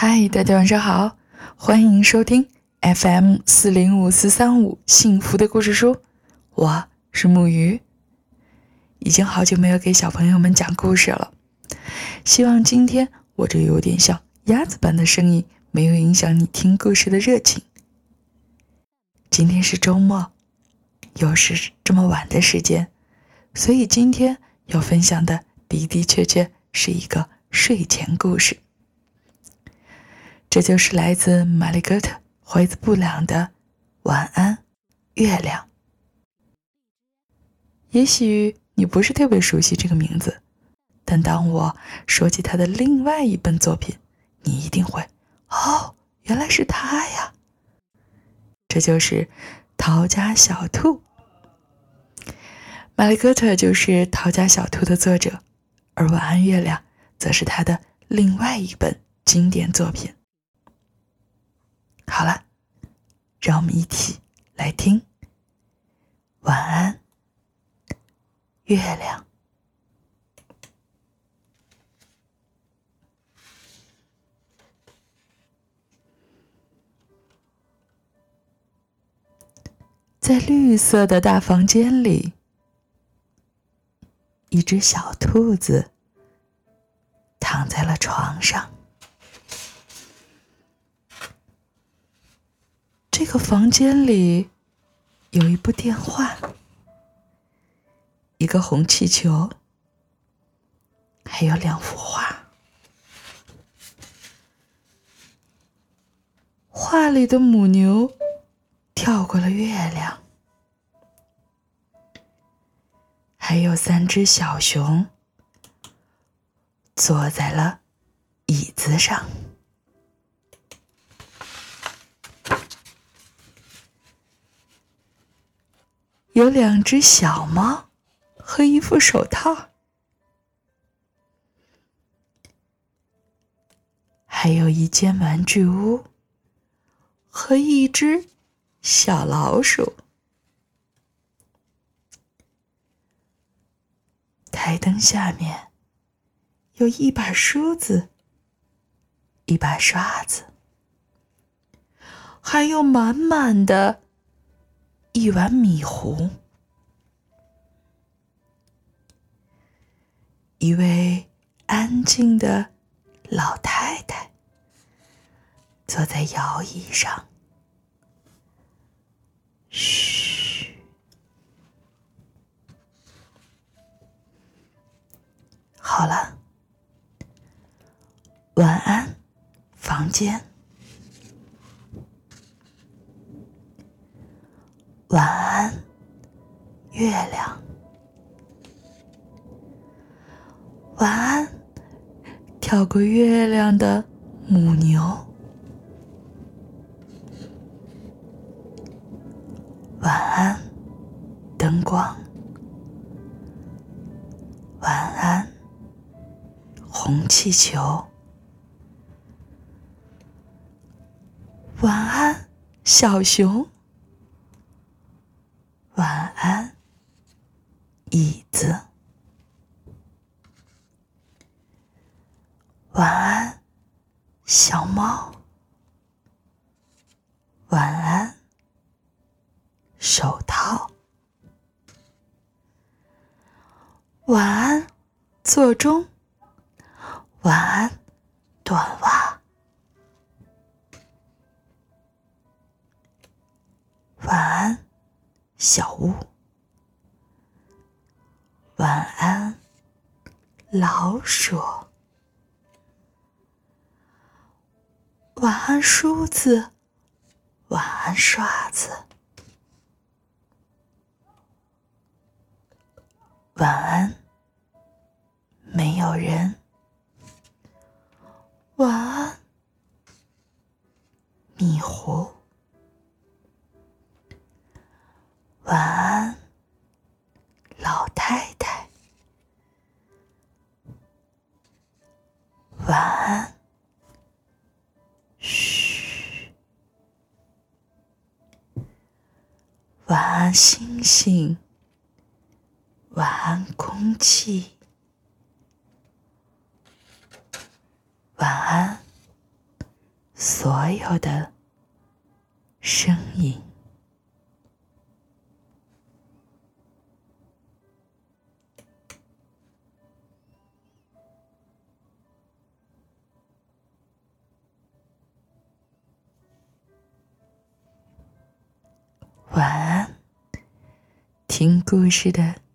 嗨，大家晚上好，欢迎收听 FM 四零五四三五幸福的故事书，我是木鱼。已经好久没有给小朋友们讲故事了，希望今天我这有点像鸭子般的声音没有影响你听故事的热情。今天是周末，又是这么晚的时间，所以今天要分享的的的确确是一个睡前故事。这就是来自玛丽·戈特·怀兹·布朗的《晚安，月亮》。也许你不是特别熟悉这个名字，但当我说起他的另外一本作品，你一定会哦，原来是他呀！这就是《逃家小兔》。玛丽·戈特就是《逃家小兔》的作者，而《晚安，月亮》则是他的另外一本经典作品。好了，让我们一起来听《晚安，月亮》。在绿色的大房间里，一只小兔子躺在了床上。这个房间里有一部电话，一个红气球，还有两幅画。画里的母牛跳过了月亮，还有三只小熊坐在了椅子上。有两只小猫和一副手套，还有一间玩具屋和一只小老鼠。台灯下面有一把梳子、一把刷子，还有满满的。一碗米糊，一位安静的老太太坐在摇椅上。嘘，好了，晚安，房间。晚安，月亮。晚安，跳过月亮的母牛。晚安，灯光。晚安，红气球。晚安，小熊。晚安，椅子。晚安，小猫。晚安，手套。晚安，座钟。晚安，短袜。小屋，晚安，老鼠。晚安，梳子。晚安，刷子。晚安，没有人。晚安，米糊。晚安，老太太。晚安，嘘。晚安，星星。晚安，空气。晚安，所有的声音。听故事的。